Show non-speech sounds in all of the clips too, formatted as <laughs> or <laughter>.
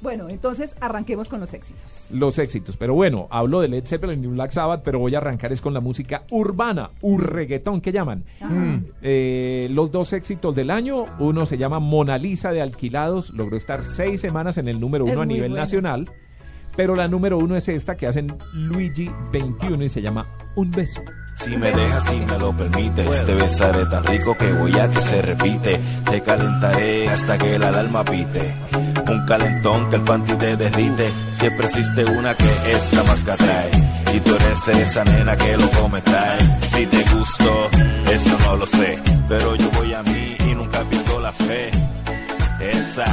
Bueno, entonces arranquemos con los éxitos. Los éxitos. Pero bueno, hablo de Led Zeppelin y Black Sabbath, pero voy a arrancar es con la música urbana, urreguetón que llaman. Mm. Eh, los dos éxitos del año, uno se llama Mona Lisa de Alquilados, logró estar seis semanas en el número Es uno a nivel bueno. nacional, pero la número uno es esta que hacen Luigi 21 y se llama Un beso. Si me dejas, si me lo permites, te besaré tan rico que voy a que se repite. Te calentaré hasta que la alarma pite. Un calentón que el panty te derrite. Siempre existe una que es la más que atrae. Y tú eres esa nena que lo come trae. Si te gustó, eso no lo sé. Pero yo voy a mí y nunca pierdo la fe. Esa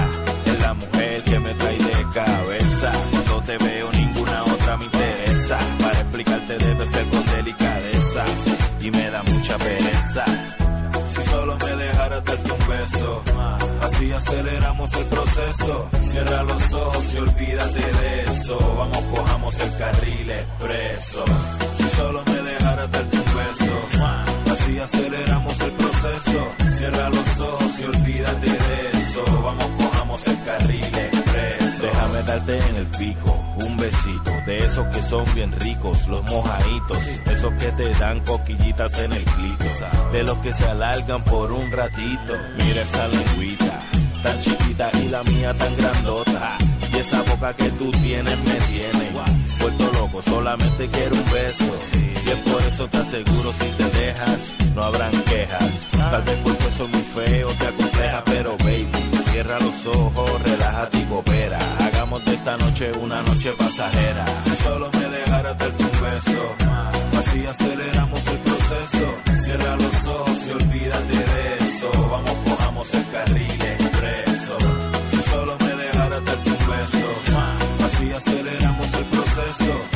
es la mujer que me trae de cabeza. Cuando te veo, ninguna otra me interesa. Para explicarte, debe ser. Y me da mucha pereza. Si solo me dejaras darte un beso, así aceleramos el proceso. Cierra los ojos y olvídate de eso. Vamos, cojamos el carril expreso. Si solo me dejaras darte un beso, así aceleramos el proceso. Cierra los ojos y olvídate de eso. Vamos, cojamos el carril expreso. Déjame darte en el pico un besito de esos que son bien ricos, los mojaditos, esos que te dan coquillitas en el clito, de los que se alargan por un ratito. Mira esa lengüita, tan chiquita y la mía tan grandota. Y esa boca que tú tienes me tiene vuelto loco, solamente quiero un beso. Y es por eso te aseguro si te dejas, no habrán quejas. Tal vez porque soy muy feo, te acompleja, pero baby, cierra los ojos, relájate y coopera. Hagamos de esta noche una noche pasajera. Si solo me dejaras darte un beso, así aceleramos el proceso. Cierra los ojos y olvídate de eso. Vamos, cojamos el carril expreso. Si solo me dejaras darte un beso, así aceleramos el proceso.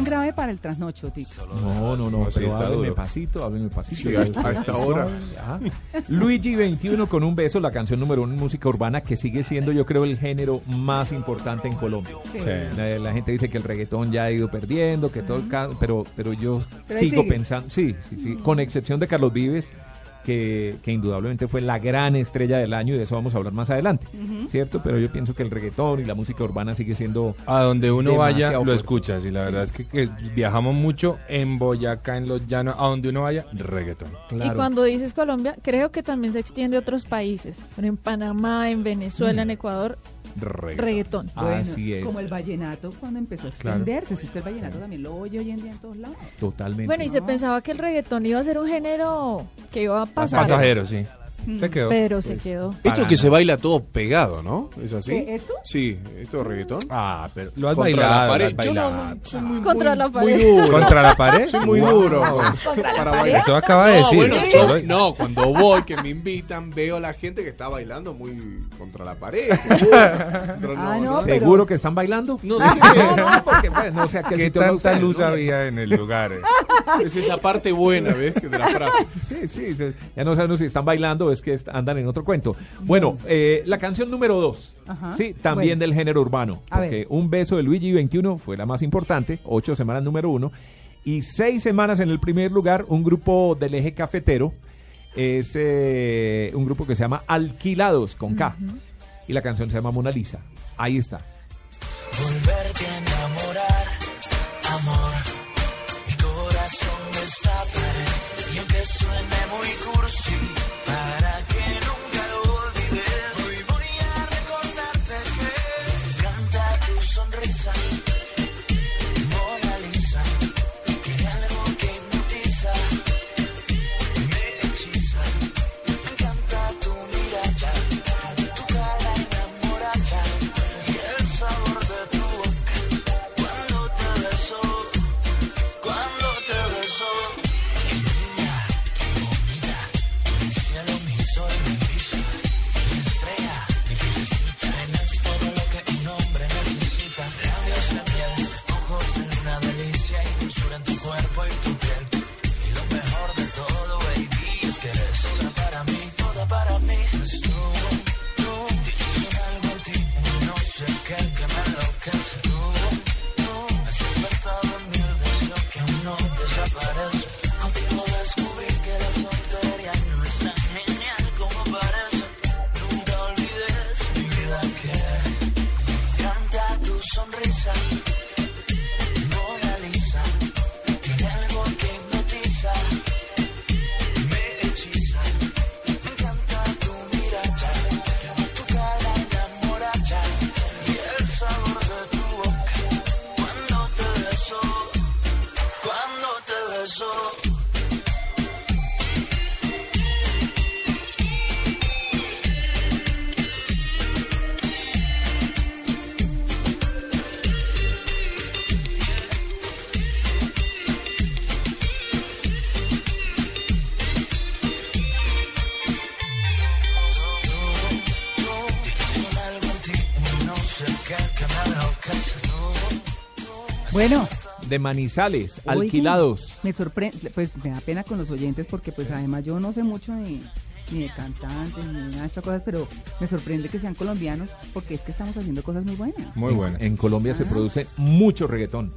Tan grave para el trasnocho, Tito. No, no, no, pero duro. pasito, háblenme pasito. Sí, a esta- a esta hora. Luigi 21 con un beso, la canción número uno en música urbana que sigue siendo, yo creo, el género más importante en Colombia. Sí. La, la gente dice que el reggaetón ya ha ido perdiendo, que todo el ca- pero pero yo Pero sigo sigue. pensando, sí, sí, sí, con excepción de Carlos Vives, que, que indudablemente fue la gran estrella del año y de eso vamos a hablar más adelante, ¿cierto? Pero yo pienso que el reggaetón y la música urbana sigue siendo A donde uno vaya, lo escuchas. Y la verdad es que, que viajamos mucho en Boyacá, en los llanos, a donde uno vaya, reggaetón. claro. Y cuando dices Colombia, creo que también se extiende a otros países. Pero en Panamá, en Venezuela, en Ecuador, Reggaetón. reggaetón. Bueno, Así es. Como el vallenato cuando empezó a Claro. extenderse. Si usted el vallenato también lo oye hoy en día en todos lados. Totalmente. Bueno, y se pensaba que el reggaetón iba a ser un género que iba a pasar. Pasajero, sí. Se quedó. Pero se quedó. Esto que se baila todo pegado, ¿no? ¿Es así? ¿Qué, esto? Sí, esto es reggaetón. Ah, pero lo has Contra bailado. la lo pared. Yo no, soy muy, Contra muy- la muy pared. duro. ¿Contra la pared? Soy muy duro para bailar. Eso acaba de No, decir. bueno, Yo no, cuando voy, que me invitan, veo a la gente que está bailando muy contra la pared. seguro. Pero Ah, no, no sé. pero- ¿Seguro que están bailando? No sé. no, no, porque bueno, no sé a qué ¿Qué tanta luz ¿no? había en el lugar? eh? Es esa parte buena, ¿ves? Que De la frase. Sí, sí, sí, ya no sabemos si están bailando es que andan en otro cuento. Bueno, eh, la canción número dos, Ajá. sí, también Bueno. del género urbano, A porque ver. Un Beso de Luigi 21 fue la más importante, ocho semanas número uno, y seis semanas en el primer lugar, un grupo del eje cafetero, es eh, un grupo que se llama Alquilados, con K, y la canción se llama Mona Lisa. Ahí está. Volverte a enamorar, amor. Mi corazón destaparé. Y aunque suene muy cursi, para Bueno, de Manizales, Oigan, alquilados. Me sorprende, pues me da pena con los oyentes porque pues además yo no sé mucho de, ni de cantantes ni nada de estas cosas, pero me sorprende que sean colombianos porque es que estamos haciendo cosas muy buenas. Muy En- bueno. En Colombia se Ah. produce mucho reggaetón.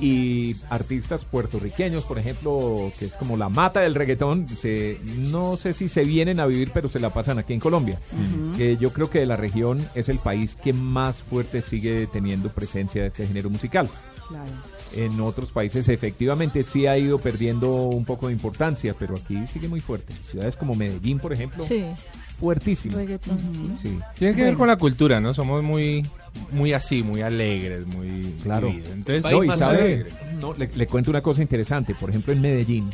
Y artistas puertorriqueños, por ejemplo, que es como la mata del reggaetón, se, no sé si se vienen a vivir, pero se la pasan aquí en Colombia. Que yo creo que de la región es el país que más fuerte sigue teniendo presencia de este género musical. Claro. En otros países efectivamente sí ha ido perdiendo un poco de importancia, pero aquí sigue muy fuerte. Ciudades como Medellín, por ejemplo, Sí, fuertísimo. reggaetón. sí. Sí. Tiene que ver con la cultura, ¿no? Somos muy, muy así, muy alegres, muy Claro. Entonces, No, y sabe- no, le, le cuento una cosa interesante. Por ejemplo, en Medellín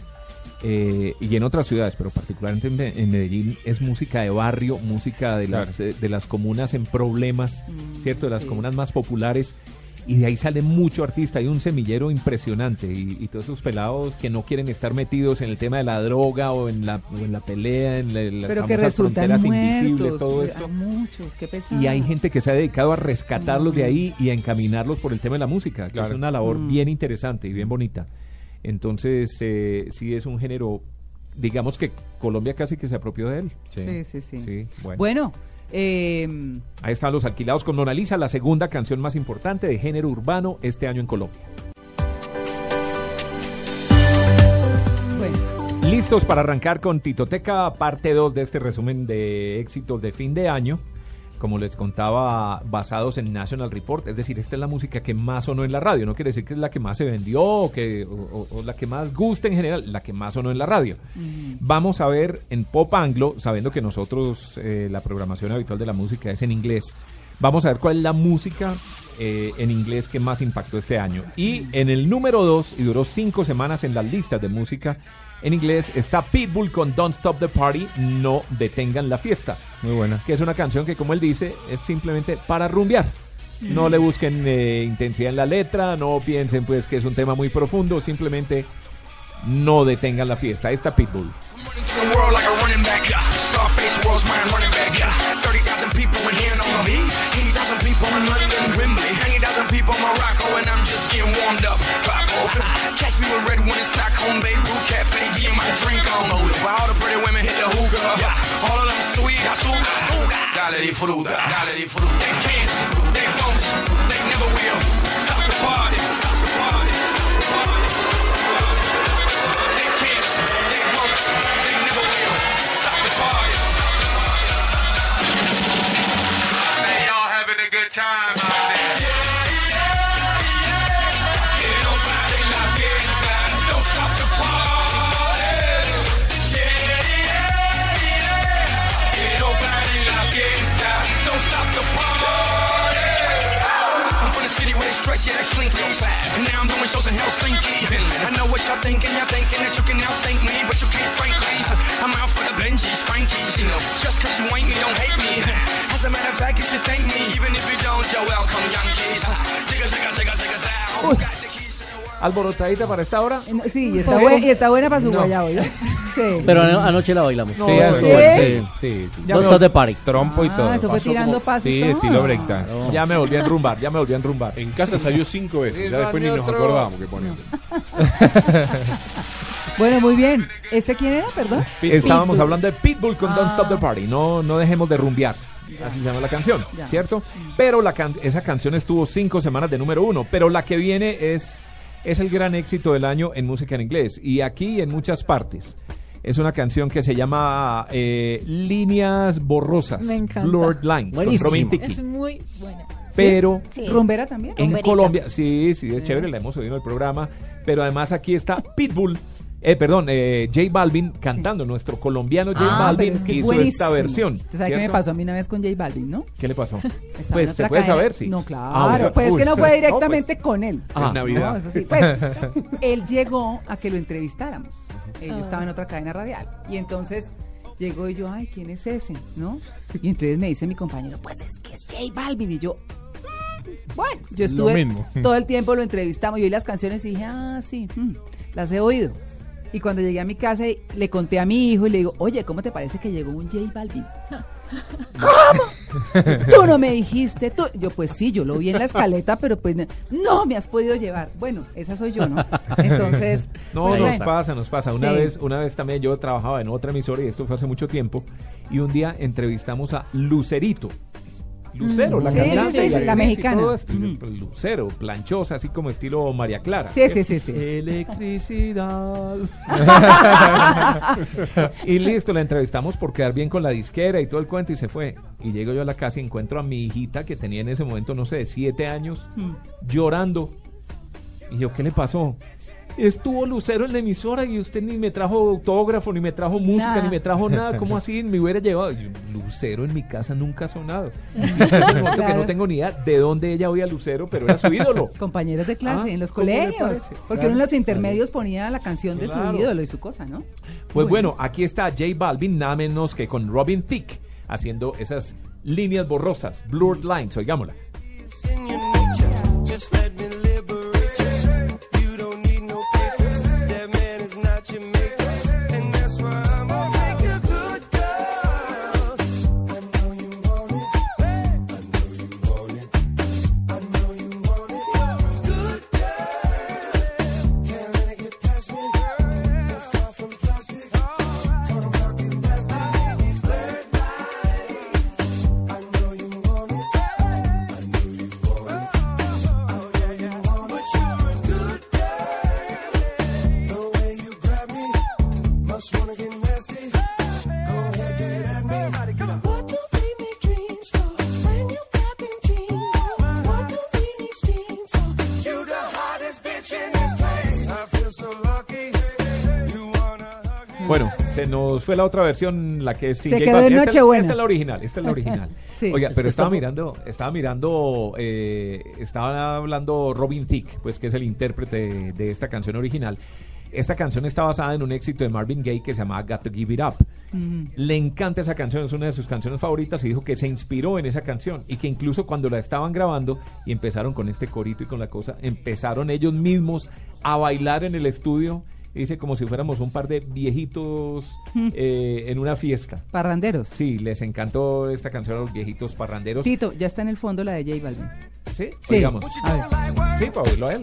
eh, y en otras ciudades, pero particularmente en, Me- en Medellín, es música de barrio, música de las, Claro. eh, de las comunas en problemas, Mm, ¿cierto? De las sí. comunas más populares. Y de ahí sale mucho artista. Hay un semillero impresionante. Y, y todos esos pelados que no quieren estar metidos en el tema de la droga o en la, o en la pelea, en la- las Pero que fronteras muertos. invisibles, todo Hay esto. muchos, qué. Y hay gente que se ha dedicado a rescatarlos de ahí y a encaminarlos por el tema de la música, que Claro. es una labor Mm. bien interesante y bien bonita. Entonces, eh, sí es un género, digamos que Colombia casi que se apropió de él. Sí, sí, sí. Sí, bueno. Bueno, eh, Ahí están los alquilados con Mona Lisa, la segunda canción más importante de género urbano este año en Colombia. bueno, Listos para arrancar con Titoteca, parte 2 de este resumen de éxitos de fin de año. Como les contaba, basados en National Report, es decir, esta es la música que más sonó en la radio. No quiere decir que es la que más se vendió o, que, o, la que más gusta en general, la que más sonó en la radio. Vamos a ver en Pop Anglo, sabiendo que nosotros eh, la programación habitual de la música es en inglés. Vamos a ver cuál es la música eh, en inglés que más impactó este año. Y en el número 2, y duró cinco semanas en las listas de música en inglés, está Pitbull con Don't Stop the Party, No Detengan la Fiesta. muy buena. Que es una canción que, como él dice, es simplemente para rumbear. No le busquen eh, intensidad en la letra, no piensen pues que es un tema muy profundo, simplemente no detengan la fiesta. Ahí está Pitbull. Catch me with red when in Stockholm, Beirut, Cafe, getting my drink on. While all the pretty women hit the hookah. Yeah. All of them sweet, I suga, suga. Dale de fruta, dale de fruta. They can't, they won't, they never will. Stop the party. They can't, they won't, they never will. Stop the party. Y'all having a good time. Stretch, slinky. Now I'm doing shows in Helsinki. I know what y'all thinking, y'all thinking that you can outthink me, but you can't, frankly. I'm out for the Benjis, Frankies, you know. Just cause you ain't me, don't hate me. As a matter of fact, you should thank me, even if you don't, you're welcome, Yankees. Digga, digga, digga, digga, Alborotadita para esta hora. no, sí, y está, buen- y está buena para su No. guayabo. <laughs> Pero ano- anoche la bailamos. Sí, ¿sí? sí, sí, sí. Ya Dos me stop de party. Trompo y Ah, todo. eso fue tirando como- pasos. Sí, todo. estilo breakdance. Ya me volví a enrumbar, ya me volví a enrumbar. En casa salió cinco veces, ya después ni nos otro. acordamos que poner. <laughs> Bueno, muy bien. ¿Este quién era, perdón? Estábamos Pitbull. hablando de Pitbull con Don't Ah. Stop the Party. No, no dejemos de rumbear. Así se llama la canción, Ya. ¿cierto? Pero la can- esa canción estuvo cinco semanas de número uno. Pero la que viene es, es el gran éxito del año en música en inglés. Y aquí en muchas partes. Es una canción que se llama eh, Líneas Borrosas. Me encanta. Blurred Lines. con Buenísimo. Robin Thicke. Es muy buena. Pero Sí, ¿Rumbera también? en Rumberita. Colombia, sí, sí, es chévere, la hemos oído en el programa, pero además aquí está Pitbull, eh, perdón, eh, J Balvin cantando, nuestro colombiano J Ah, Balvin es que hizo buenísimo. esta versión. ¿Usted sabe qué me pasó a mí una vez con J Balvin, no? ¿Qué le pasó? <laughs> Estaba pues se puede cadena- saber, sí. No, claro. Ah, bueno. Pues es que no fue <laughs> No, directamente pues. con él. Ah. En Navidad. No, eso sí, pues, <laughs> él llegó a que lo entrevistáramos. Eh, yo estaba en otra cadena radial. Y entonces llegó y yo, ay, ¿quién es ese? ¿No? Y entonces me dice mi compañero, pues es que es J Balvin. Y yo, "Mm, bueno, yo estuve mismo. todo el tiempo, lo entrevistamos. Yo oí las canciones y dije, ah, sí, mm, las he oído. Y cuando llegué a mi casa y le conté a mi hijo y le digo, oye, ¿cómo te parece que llegó un J Balvin? <laughs> ¿Cómo? <laughs> Tú no me dijiste, tú. Yo, pues sí, yo lo vi en la escaleta, pero pues no, no me has podido llevar. Bueno, esa soy yo, ¿no? Entonces. No, pues, nos bueno. pasa, nos pasa. Una Sí. vez, una vez también yo trabajaba en otra emisora y esto fue hace mucho tiempo. Y un día entrevistamos a Lucerito. Lucero, la Sí, cantante, sí, la mexicana. todo esto. Lucero, planchosa, así como estilo María Clara. Sí, sí, sí, sí. Electricidad. <laughs> y listo, la entrevistamos por quedar bien con la disquera y todo el cuento y se fue. Y llego yo a la casa y encuentro a mi hijita que tenía en ese momento, no sé, siete años, llorando. Y yo, ¿qué le pasó? Estuvo Lucero en la emisora y usted ni me trajo autógrafo, ni me trajo música, Nada. ni me trajo nada. <laughs> ¿Cómo así? Me hubiera llevado. Yo, Lucero en mi casa nunca ha sonado. <laughs> Que Claro. no tengo ni idea de dónde ella oía a Lucero, pero era su <laughs> ídolo. Compañeros de clase Ah, en los ¿cómo le colegios. Porque Claro. uno en los intermedios ponía la canción de Claro. su ídolo y su cosa, ¿no? Pues bueno, aquí está J Balvin, nada menos que con Robin Thicke, haciendo esas líneas borrosas, blurred lines, oigámosla. Fue la otra versión, la que es sin Se J quedó Balvin. Esta, esta es la original, esta es la original. <laughs> Sí. Oiga, pero estaba mirando, estaba mirando, eh, estaba hablando Robin Thicke, pues que es el intérprete de, de esta canción original. Esta canción está basada en un éxito de Marvin Gaye que se llama Got to Give It Up. Le encanta esa canción, es una de sus canciones favoritas y dijo que se inspiró en esa canción y que incluso cuando la estaban grabando y empezaron con este corito y con la cosa, empezaron ellos mismos a bailar en el estudio. Dice como si fuéramos un par de viejitos eh, en una fiesta. Parranderos. Sí, les encantó esta canción a los viejitos parranderos. Tito, ya está en el fondo la de J Balvin. Sí, Sí. oigamos. A ver. Sí, para oírlo a él.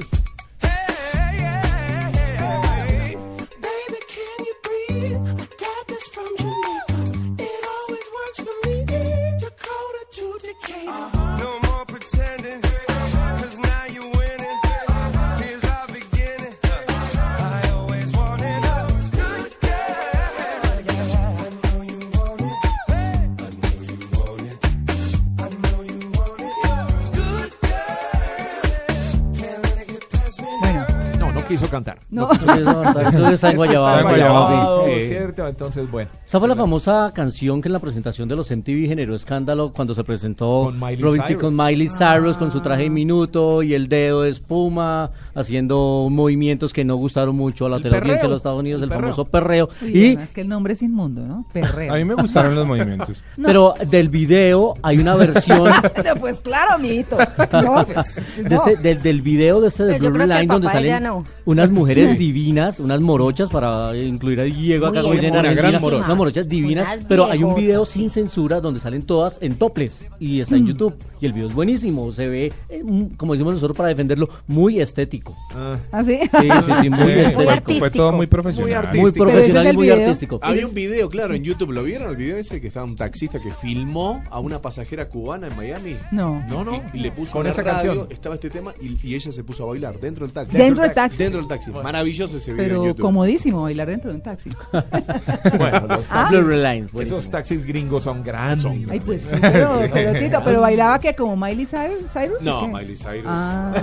Quiso cantar. no. Eso es verdad, eso está en Guayabao, Está Guayabao, guayabado, sí. ¿cierto? Entonces, bueno. Esa fue la famosa canción que en la presentación de los MTV generó escándalo cuando se presentó Con Miley Robin Cyrus. con Miley Cyrus con su traje diminuto y el dedo de espuma, haciendo movimientos que no gustaron mucho a la El teleaudiencia de los Estados Unidos, el famoso perreo. Uy, y además que el nombre es inmundo, ¿no? Perreo. A mí me gustaron los movimientos. <laughs> Pero del video hay una versión <laughs> pues claro, amiguito. No, pues, de no. ese- del, del video de este de que Line donde salen no. Unas mujeres Sí. divinas, unas morochas para incluir a Diego acá como dicen. Argentina, unas morochas divinas, Unas pero hay un video sin censura donde salen todas en toples y está Mm. en YouTube y el video es buenísimo, se ve eh, mm, como decimos nosotros para defenderlo, muy estético. Ah, ¿Ah, sí? Sí, sí, sí, muy <laughs> Sí, estético. fue- todo muy profesional. Muy profesional es y muy video. artístico. Había un video, claro, en YouTube. ¿Lo vieron? El video ese que estaba un taxista que filmó a una pasajera cubana en Miami. No. no, no. Y, y le puso Con una esa radio, canción. estaba este tema y, y ella se puso a bailar dentro del taxi. Dentro del taxi. Dentro del taxi. Maravilloso ese video en Pero YouTube. comodísimo bailar dentro de un taxi. <laughs> Bueno, los Ah. <laughs> taxis, esos taxis gringos son grandes. Ay, pues sí, pero, <laughs> pero, Tito, pero bailaba que como Miley Cyrus. Cyrus o No? Miley Cyrus. Ah,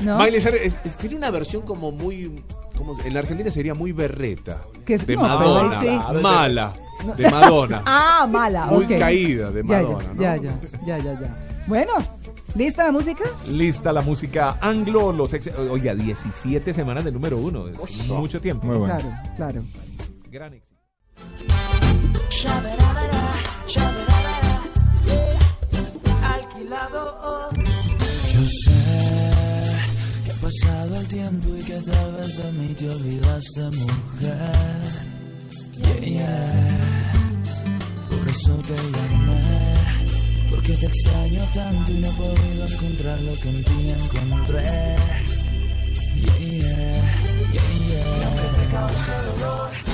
¿no? Miley Cyrus es- es- sería una versión como muy. como en la Argentina sería muy berreta. Que es- de no, Madonna. sí. Mala. De Madonna. Ah, mala. Muy caída de Ya, Madonna, ya, ¿no? ya, ya, ya, ya. Bueno, ¿lista la música? Lista la música anglo, los ex... Oiga, 17 semanas de número uno. Es mucho tiempo. Muy bueno. Claro, claro. Gran éxito. Alquilado. Yo sé que ha pasado el tiempo y que tal vez de mí te olvidaste, mujer. Yeah, yeah. Por eso te llamé, Porque te extraño tanto y no he podido encontrar lo que en ti encontré. Yeah, yeah, yeah. Y aunque te cause dolor,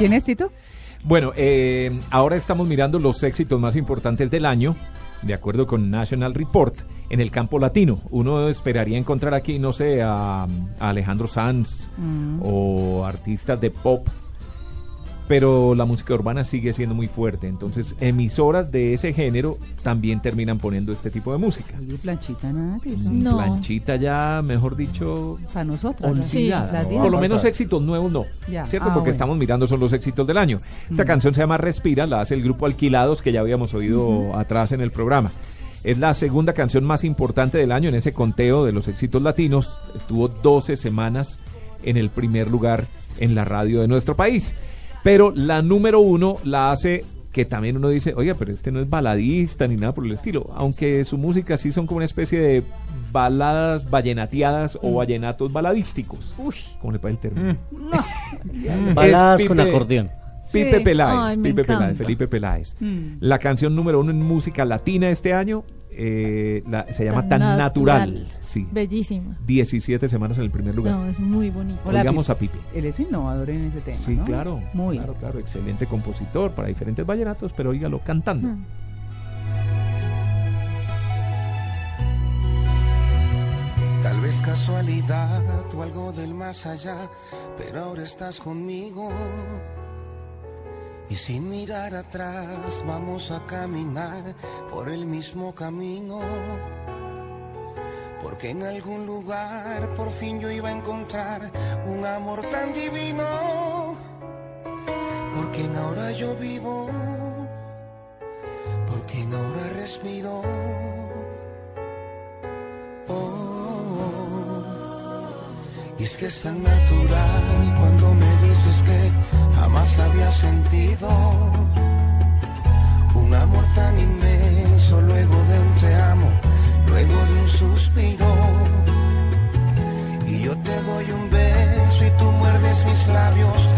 quién es, Tito? Bueno, eh, ahora estamos mirando los éxitos más importantes del año, de acuerdo con National Report, en el campo latino. Uno esperaría encontrar aquí, no sé, a, a Alejandro Sanz Mm. o artistas de pop, pero la música urbana sigue siendo muy fuerte. Entonces, emisoras de ese género también terminan poniendo este tipo de música. Oye, planchita, nada, Tito. No. Planchita ya, mejor dicho, Para nosotras. ¿no? olvidada. las ¿no? diez. Por lo menos éxitos nuevos no. Ya. ¿Cierto? Ah, Porque bueno. estamos mirando son los éxitos del año. Esta Mm. canción se llama Respira, la hace el grupo Alquilados que ya habíamos oído atrás en el programa. Es la segunda canción más importante del año en ese conteo de los éxitos latinos. Estuvo 12 semanas en el primer lugar en la radio de nuestro país. Pero la número uno la hace que también uno dice, oiga, pero este no es baladista ni nada por el estilo. Aunque su música sí son como una especie de baladas vallenateadas o vallenatos baladísticos. Uy. ¿Cómo le parece el término? No. Baladas con acordeón. Pipe Sí. Peláez, Ay, Pipe Peláez. Felipe Peláez. Mm. La canción número uno en música latina este año eh, la- se llama Tan, Tan natural. Natural. Sí. Bellísima. 17 semanas en el primer lugar. No, es muy bonito. Oigamos a Pipe. Él es innovador en ese tema. Sí, ¿no? claro. Muy. Claro, claro. Excelente compositor para diferentes vallenatos, pero óigalo cantando. Mm. Tal vez casualidad o algo del más allá, pero ahora estás conmigo. Y sin mirar atrás vamos a caminar por el mismo camino. Porque en algún lugar por fin yo iba a encontrar un amor tan divino. Porque en ahora yo vivo, porque en ahora respiro. Y es que es tan natural cuando me dices que jamás había sentido un amor tan inmenso luego de un te amo, luego de un suspiro. Y yo te doy un beso y tú muerdes mis labios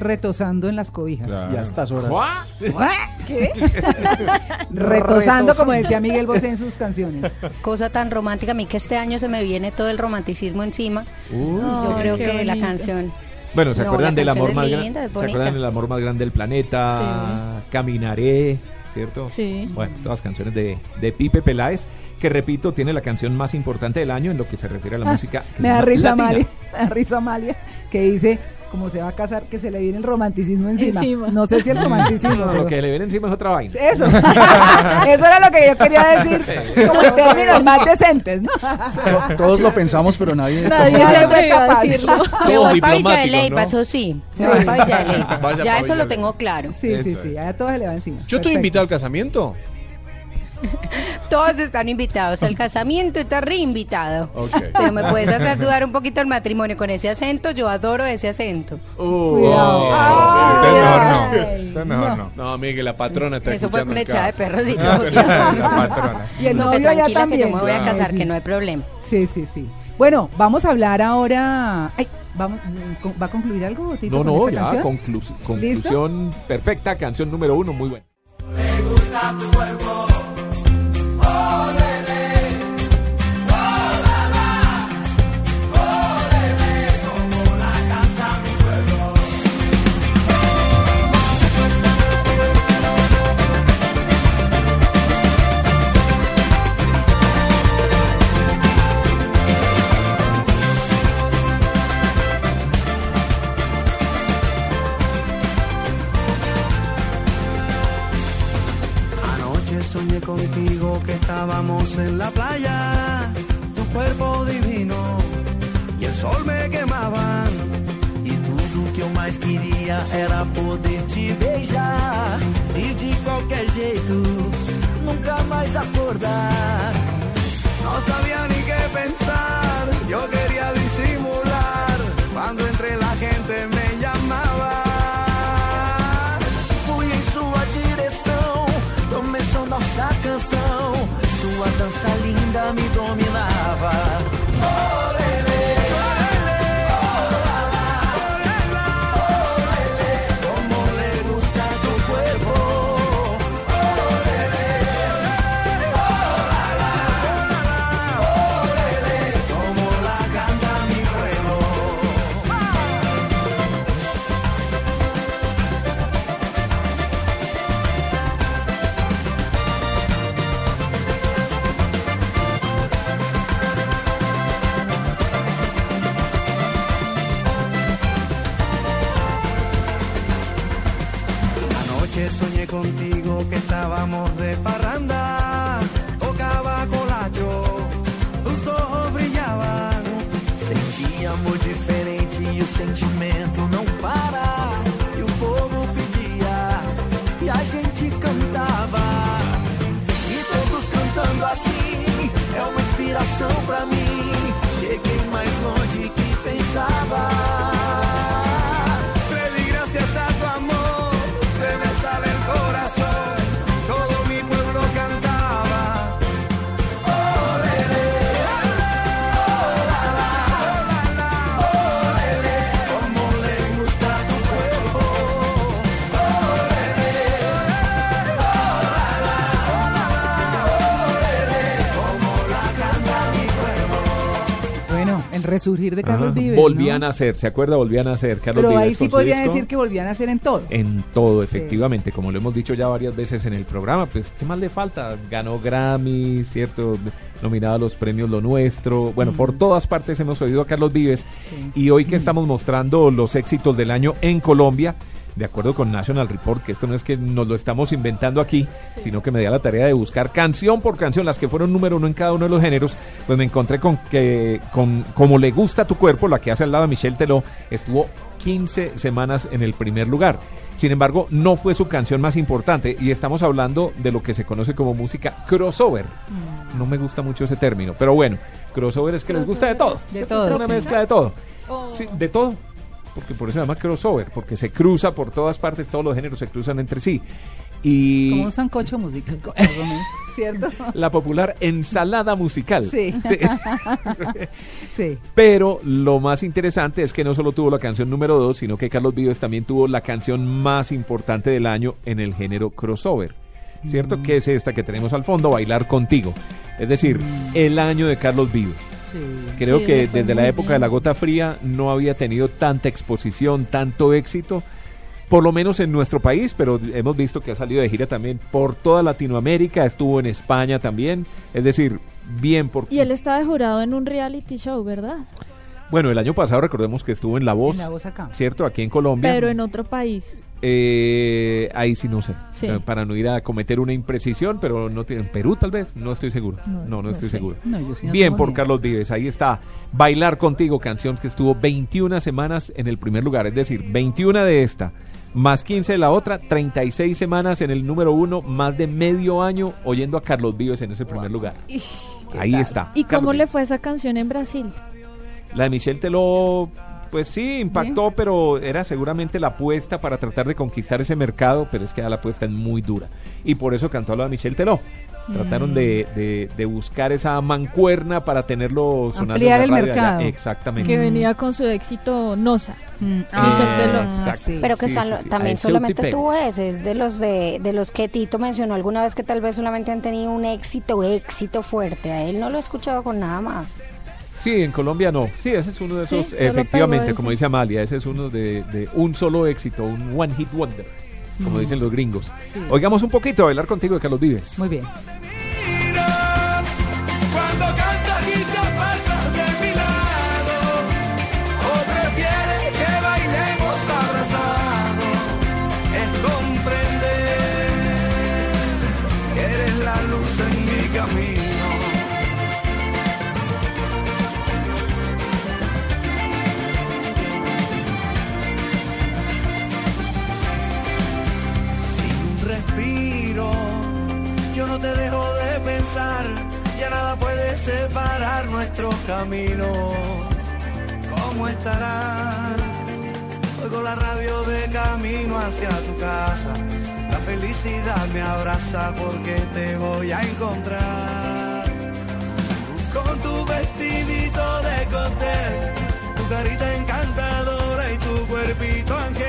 retosando en las cobijas. Y a estas horas. ¿Qué? <laughs> Retosando, como decía Miguel Bosé en sus canciones. Cosa tan romántica, a mí que este año se me viene todo el romanticismo encima. Uy, Yo sí. creo que la canción. Bueno, ¿se No, acuerdan la del amor más grande? linda, ¿Se acuerdan del amor más grande del planeta? Caminaré, ¿cierto? Sí. Bueno, todas canciones de, de Pipe Peláez, que repito, tiene la canción más importante del año en lo que se refiere a la Ah, música. que me da risa. Amalia, <laughs> me da risa Amalia, que dice, como se va a casar, que se le viene el romanticismo encima. Encima. No sé si el romanticismo. No, pero- lo que le viene encima es otra vaina. Eso. <laughs> Eso era lo que yo quería decir. Como en términos más decentes, ¿no? To- Todos lo pensamos, pero nadie. Nadie se atrevió a capaz. decirlo. Para Villa de ¿no? eso sí. Voy para Villa de. Vaya ya eso Villa lo tengo claro. Sí, sí, Eso sí, a todos se le va encima. Yo estoy invitado al casamiento. <laughs> Todos están invitados al casamiento, está reinvitado. Ok. Pero me puedes hacer dudar un poquito el matrimonio con ese acento. Yo adoro ese acento. Usted mejor no. Mejor no. No, que la patrona está Eso fue en echada de casa. perros y Ah, todo. La patrona. Y el No, novio que ya tranquila que yo me voy a casar, que no hay problema. Sí, sí, sí. Bueno, vamos a hablar ahora. Ay, vamos, ¿Va a concluir algo? Tito, No, con no, ya, conclusión perfecta, canción número uno, muy buena. Anoche resurgir de Carlos Ajá. Vives. Volvían ¿no? a ser, ¿se acuerda? Volvían a ser Carlos Pero Vives ahí sí con su podría disco. decir que volvían a hacer en todo. En todo, efectivamente, como lo hemos dicho ya varias veces en el programa, pues, ¿qué más le falta? Ganó Grammy, ¿cierto? Nominado a los premios Lo Nuestro. Bueno, por todas partes hemos oído a Carlos Vives. Y hoy que estamos mostrando los éxitos del año en Colombia, de acuerdo con National Report, que esto no es que nos lo estamos inventando aquí, sino que me di a la tarea de buscar canción por canción, las que fueron número uno en cada uno de los géneros, pues me encontré con que, con Como le gusta tu cuerpo, la que hace al lado de Michelle Teló, estuvo 15 semanas en el primer lugar. Sin embargo, no fue su canción más importante y estamos hablando de lo que se conoce como música crossover. No me gusta mucho ese término, pero bueno, crossover es que les gusta de todo. De todo, Una sí. mezcla de todo. Oh. Sí, de todo. Porque por eso se llama crossover, porque se cruza por todas partes, todos los géneros se cruzan entre sí. Y Como un sancocho musical. <laughs> ¿cierto? La popular ensalada musical. Sí. <laughs> Sí. Pero lo más interesante es que no solo tuvo la canción número 2, sino que Carlos Vives también tuvo la canción más importante del año en el género crossover. ¿Cierto? Que es esta que tenemos al fondo, Bailar Contigo. Es decir, el año de Carlos Vives. Creo Sí, que desde la época de la gota fría no había tenido tanta exposición, tanto éxito, por lo menos en nuestro país, pero hemos visto que ha salido de gira también por toda Latinoamérica, estuvo en España también, es decir, bien por... Y él está de jurado en un reality show, ¿verdad? Bueno, el año pasado recordemos que estuvo en La Voz, En La Voz acá. ¿cierto? Aquí en Colombia. Pero en otro país. Eh, ahí sí no sé, Sí. Para no ir a cometer una imprecisión, pero no tiene, en Perú tal vez, no estoy seguro, no, no, no estoy sé. seguro. No, sí Bien por. Carlos Vives, ahí está, Bailar Contigo, canción que estuvo 21 semanas en el primer lugar, es decir, 21 de esta, más 15 de la otra, 36 semanas en el número uno, más de medio año oyendo a Carlos Vives en ese primer lugar. Ahí está. ¿Y Carlos cómo le fue esa canción en Brasil? La de Michelle Teló, pues sí, impactó, pero era seguramente la apuesta para tratar de conquistar ese mercado, pero es que ya la apuesta es muy dura. Y por eso cantó la de Michelle Teló. Trataron Mm. de, de- de buscar esa mancuerna para tenerlo sonando Ampliar en la el radio allá. mercado. Exactamente. Que venía con su éxito Nosa. ah, Michelle Teló. exacto. Pero que Sí, sí, también A solamente tuvo ese, es de los de, de los que Tito mencionó alguna vez que tal vez solamente han tenido un éxito, éxito fuerte. A él no lo he escuchado con nada más. Sí, en Colombia no. Sí, ese es uno de esos, efectivamente, como dice Amalia, ese es uno de, de un solo éxito, un one hit wonder, como Mm. dicen los gringos. Sí. Oigamos un poquito a bailar contigo de Carlos Vives. Muy bien. Cuando caminos. ¿Cómo estarás? Oigo la radio de camino hacia tu casa. La felicidad me abraza porque te voy a encontrar. Con tu vestidito de cóctel, tu carita encantadora y tu cuerpito angelical.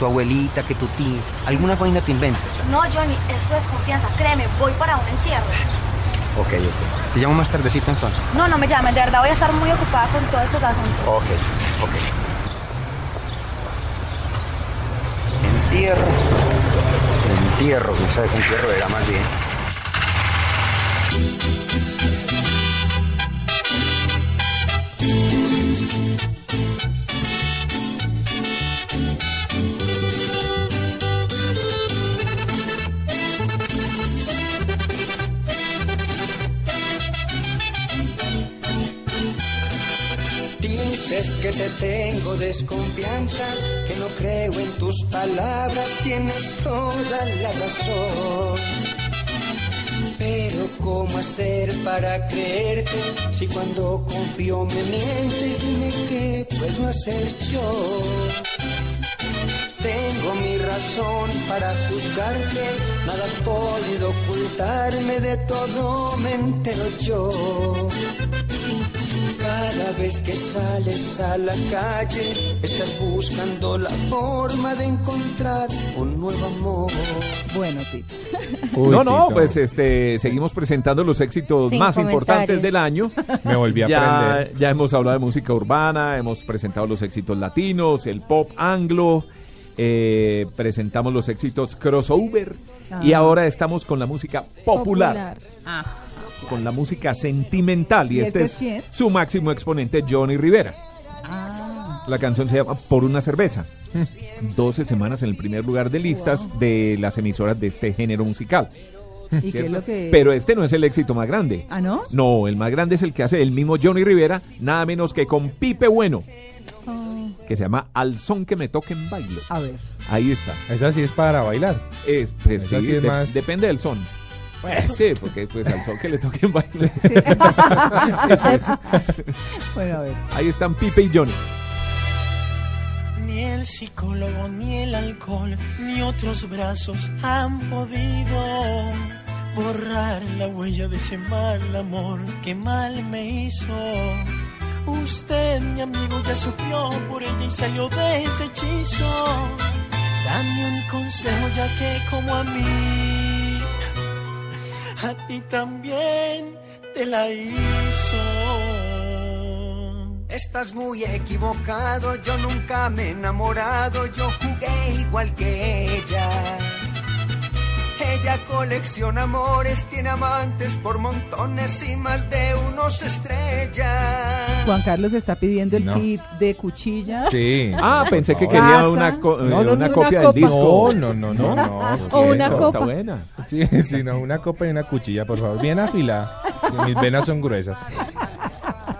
Tu abuelita, que tu tía, alguna vaina te inventa. No, Johnny, esto es confianza. Créeme, voy para un entierro. Ok, ok. Te llamo más tardecito entonces. No, no me llamen, de verdad voy a estar muy ocupada con todos estos asuntos. Ok, ok. Entierro. Entierro, quién sabe qué entierro era más bien. Dices que te tengo desconfianza, que no creo en tus palabras, tienes toda la razón. Pero ¿cómo hacer para creerte si cuando confío me mientes? Dime qué puedo hacer yo. Tengo mi razón para juzgarte, nada has podido ocultarme, de todo me entero yo. Cada vez que sales a la calle, estás buscando la forma de encontrar un nuevo amor. Bueno, Tito. no, no, pues este, seguimos presentando los éxitos Sin más importantes del año. <laughs> Me volví a ya, aprender. ya hemos hablado de música urbana, hemos presentado los éxitos latinos, el pop anglo, eh, presentamos los éxitos crossover y Ah. ahora estamos con la música popular, Popular. Con la música sentimental y, ¿Y este este es quién? su máximo exponente Johnny Rivera. Ah, La canción se llama Por una cerveza. <laughs> 12 semanas en el primer lugar de listas de las emisoras de este género musical. ¿y qué es ¿cierto? lo que...? Pero este no es el éxito más grande. ¿Ah, no? No, el más grande es el que hace el mismo Johnny Rivera, nada menos que con Pipe Bueno, que se llama Al son que me toquen bailo. A ver. Ahí está. Esa sí es para bailar. Es, Esa sí, sí es de- más- Depende del son. Pues, sí, porque pues al son que le toquen bailo. <laughs> Bueno, a ver. Ahí están Pipe y Johnny. Ni el psicólogo, ni el alcohol, ni otros brazos han podido borrar la huella de ese mal amor que mal me hizo. Usted, mi amigo, ya sufrió por ella y salió de ese hechizo. Dame un consejo ya que como a mí, a ti también te la hizo. Estás muy equivocado, yo nunca me he enamorado, yo jugué igual que ella. Ella colecciona amores, tiene amantes por montones y más de unos estrellas. Juan Carlos está pidiendo el No. kit de cuchilla. Sí. Ah, pensé que quería Casa. una, co- No, eh, no, una no, copia una del disco. No, no, no, no, no. O <laughs> una Está copa. buena. Sí, sí, no, una copa y una cuchilla, por favor. Bien afilada. que Mis venas son gruesas.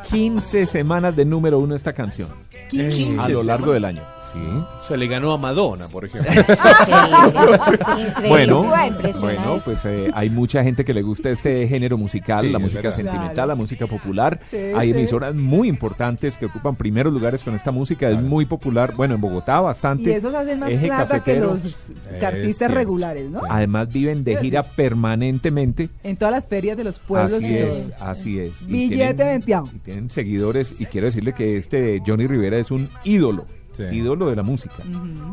15 semanas de número uno esta canción. A lo largo semanas. del año. Sí. Se le ganó a Madonna, por ejemplo. Increíble. Bueno, bueno, pues eh, hay mucha gente que le gusta este género musical, Sí, la música verdad. sentimental, Claro. la música popular. Sí, hay sí. emisoras muy importantes que ocupan primeros lugares con esta música, es muy popular, bueno, en Bogotá bastante. Y esos hacen más Eje plata cafetero. que los artistas regulares, ¿no? Además viven de gira sí. permanentemente. En todas las ferias de los pueblos. Así y es, así es. Y Billete venteado. y tienen seguidores y quiero decirle que este Johnny Rivera es un ídolo, Sí. ídolo de la música.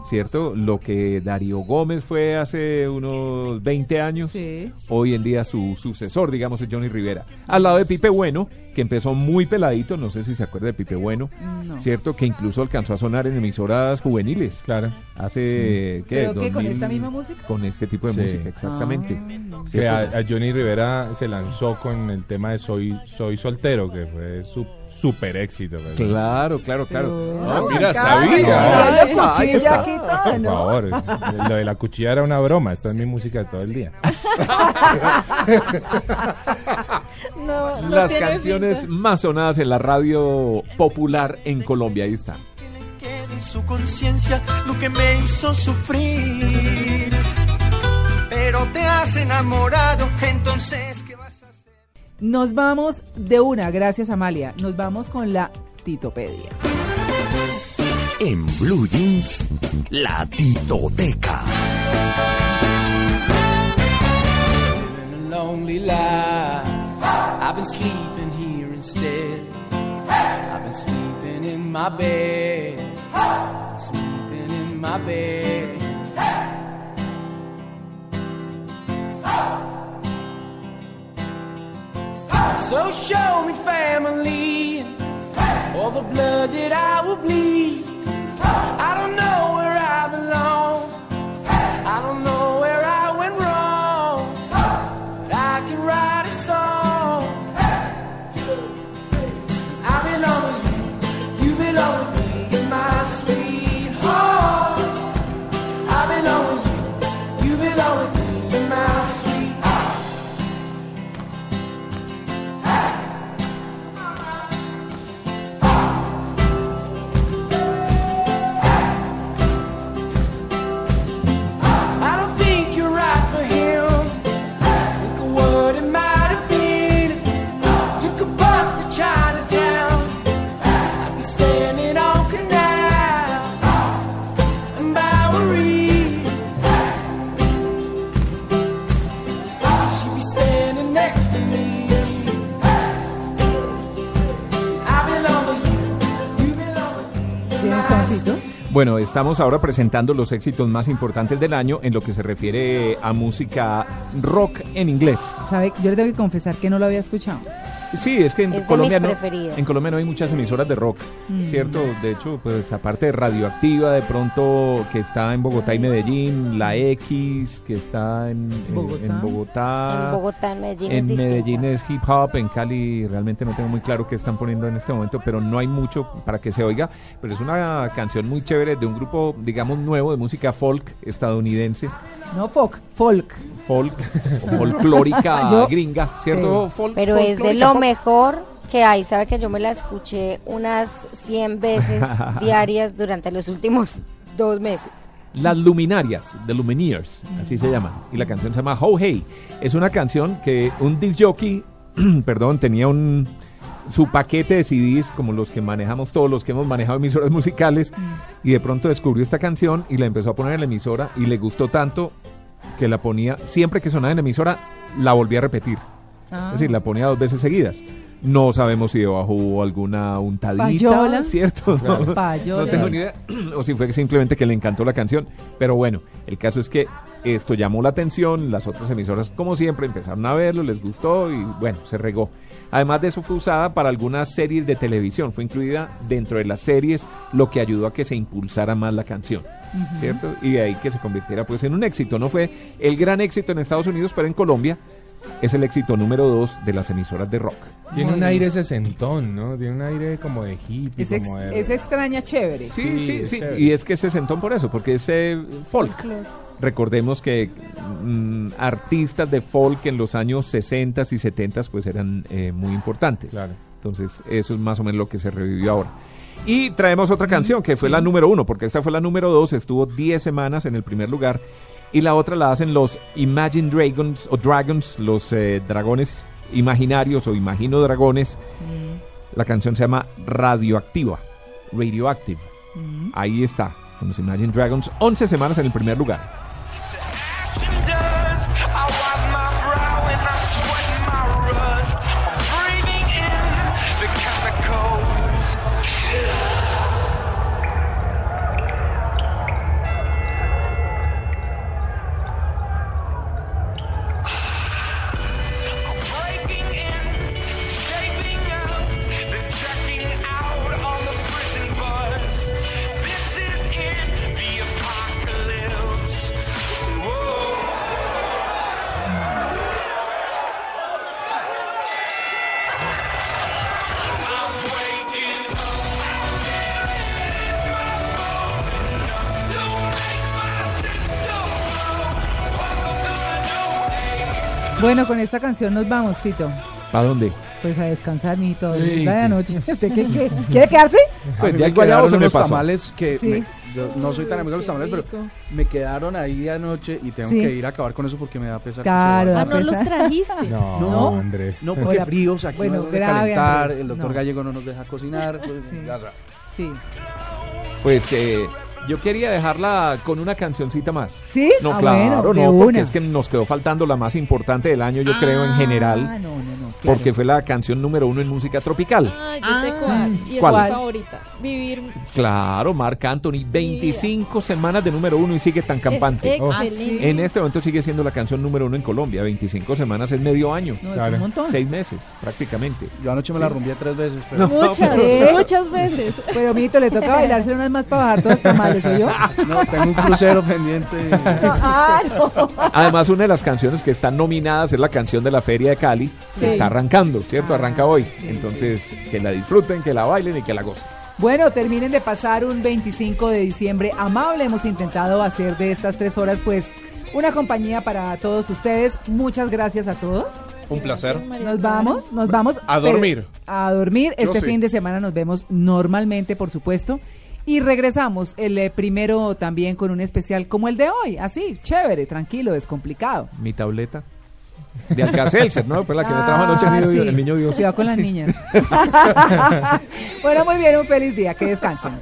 ¿Cierto? Lo que Darío Gómez fue hace unos 20 años, Sí. hoy en día su sucesor, digamos, es Johnny Rivera. Al lado de Pipe Bueno, que empezó muy peladito, no sé si se acuerda de Pipe Bueno, No. ¿cierto? Que incluso alcanzó a sonar en emisoras juveniles. Claro. Hace, ¿qué? ¿Pero qué, con 2000, esta misma música? Con este tipo de Sí. música, exactamente. Ah. Que a Johnny Rivera se lanzó con el tema de Soy, Soy soltero, que fue su super éxito. pues. Claro, claro, claro. Pero- Ah, mira, sabía. cuchilla está. aquí todo, Por ¿no? favor, lo de la cuchilla era una broma. Esta es mi música de todo el día. No, <laughs> no Las canciones pinta. más sonadas en la radio popular en Colombia, ahí está. quede en su conciencia lo que me hizo sufrir. Pero te has enamorado, entonces Nos vamos de una, gracias Amalia. Nos vamos con la Titopedia. En Blue Jeans, la titoteca. Living a lonely life. I've been sleeping here instead. I've been sleeping in my bed. Sleeping in my bed. So show me family, all the blood that I will bleed. I don't know where I belong. I don't know estamos ahora presentando los éxitos más importantes del año en lo que se refiere a música rock en inglés. ¿Sabe? Yo le tengo que confesar que no lo había escuchado. Sí, es que en Es Colombia no, en Colombia no hay muchas emisoras de rock, Mm. ¿cierto? De hecho, pues aparte de Radioactiva, de pronto que está en Bogotá y Medellín, la X, que está en Bogotá. en Bogotá. En Bogotá, en Medellín En es. Medellín es hip hop, en Cali realmente no tengo muy claro qué están poniendo en este momento, pero no hay mucho para que se oiga. Pero es una canción muy chévere de un grupo, digamos, nuevo de música folk estadounidense, No folk, folk. folk o folclórica <laughs> Yo- gringa, ¿cierto? Folk- Pero es de folclórica lo pop. mejor que hay. Sabe que yo me la escuché unas 100 veces <laughs> diarias durante los últimos dos meses. Las Luminarias, The Lumineers, así se llaman. Y la canción se llama Ho Hey. Es una canción que un disc jockey, <clears throat> perdón, tenía un su paquete de CDs como los que manejamos todos los que hemos manejado emisoras musicales y de pronto descubrió esta canción y la empezó a poner en la emisora y le gustó tanto que la ponía siempre que sonaba en la emisora la volvía a repetir. Ah. Es decir, la ponía dos veces seguidas. No sabemos si debajo hubo alguna untadita, Payola. ¿cierto? Claro. No, Payola. no tengo ni idea. <clears throat> o si fue simplemente que le encantó la canción. Pero bueno, el caso es que esto llamó la atención, las otras emisoras, como siempre, empezaron a verlo, les gustó y bueno, se regó. Además de eso fue usada para algunas series de televisión, fue incluida dentro de las series, lo que ayudó a que se impulsara más la canción. ¿Cierto? Y de ahí que se convirtiera pues en un éxito. No fue el gran éxito en Estados Unidos, pero en Colombia es el éxito número dos de las emisoras de rock. Tiene Muy un aire sesentón, ¿no? Tiene un aire como de hippie, Es, ex- como de... es extraña, chévere. Sí, Sí, sí, es sí. chévere. Y es que se sentó por eso, porque es eh, folk. Recordemos que mm, artistas de folk en los años 60 y 70 pues eran eh, muy importantes. Entonces, eso es más o menos lo que se revivió ahora. Y traemos otra canción que fue la número uno, porque esta fue la número dos, estuvo 10 semanas en el primer lugar. Y la otra la hacen los Imagine Dragons o Dragons, los eh, dragones imaginarios o imagino dragones. La canción se llama Radioactiva, Radioactive. Ahí está, con los Imagine Dragons, 11 semanas en el primer lugar. Con esta canción nos vamos, Tito. ¿Para dónde? Pues a descansar, mijito. Sí, La de sí. anoche. <laughs> ¿Usted qué, qué? quiere quedarse? Pues ya quedaron unos tamales que Sí. me- yo no soy tan amigo de los tamales, pero me quedaron ahí de anoche y tengo Sí. que ir a acabar con eso porque me da pesar. que se Claro, da Ah, no los trajiste. No, <laughs> No, Andrés. No, porque Hola. fríos, aquí Bueno, no calentar, Andrés. el doctor No. Gallego no nos deja cocinar, pues. Sí. Pues eh, yo quería dejarla con una cancioncita más. ¿Sí? No, Ah, claro, bueno, no, porque una. es que nos quedó faltando la más importante del año, yo creo, en general. Ah, no, no, no. claro. Porque fue la canción número uno en música tropical. Ay, yo sé Ah, cuál. Y es ¿cuál? mi favorita. Vivir. Claro, Marc Anthony, 25 semanas de número uno y sigue tan campante. Es excelente. Ah, En este momento sigue siendo la canción número uno en Colombia. 25 semanas es medio año. No, es Claro. un montón. Seis meses, prácticamente. Yo anoche me la Sí. rumbié tres veces, pero Muchas, <laughs> ¿Sí? muchas veces. Pero, mijito, le toca bailarse unas más para bajar todos los tamales, ¿o yo? no, tengo un crucero pendiente. <laughs> Ah, no. Además, una de las canciones que están nominadas es la canción de la Feria de Cali, que Sí. está arrancando, ¿cierto? Ah, Arranca hoy. sí, Entonces, que la disfruten, que la bailen y que la gocen. Bueno, terminen de pasar un 25 de diciembre amable. Hemos intentado hacer de estas tres horas, pues, una compañía para todos ustedes. Muchas gracias a todos. Un placer. Nos vamos, nos vamos. A dormir. A dormir. Yo Este sí. fin de semana nos vemos normalmente, por supuesto. Y regresamos el eh, primero también con un especial como el de hoy. Así, chévere, tranquilo, descomplicado. Mi tableta. De Alcacelser, ¿no? Pues la que me trajo anoche el Ah, niño, sí. el niño Dios. Cuidado con las niñas. <laughs> <laughs> bueno, muy bien, un feliz día. Que descansen.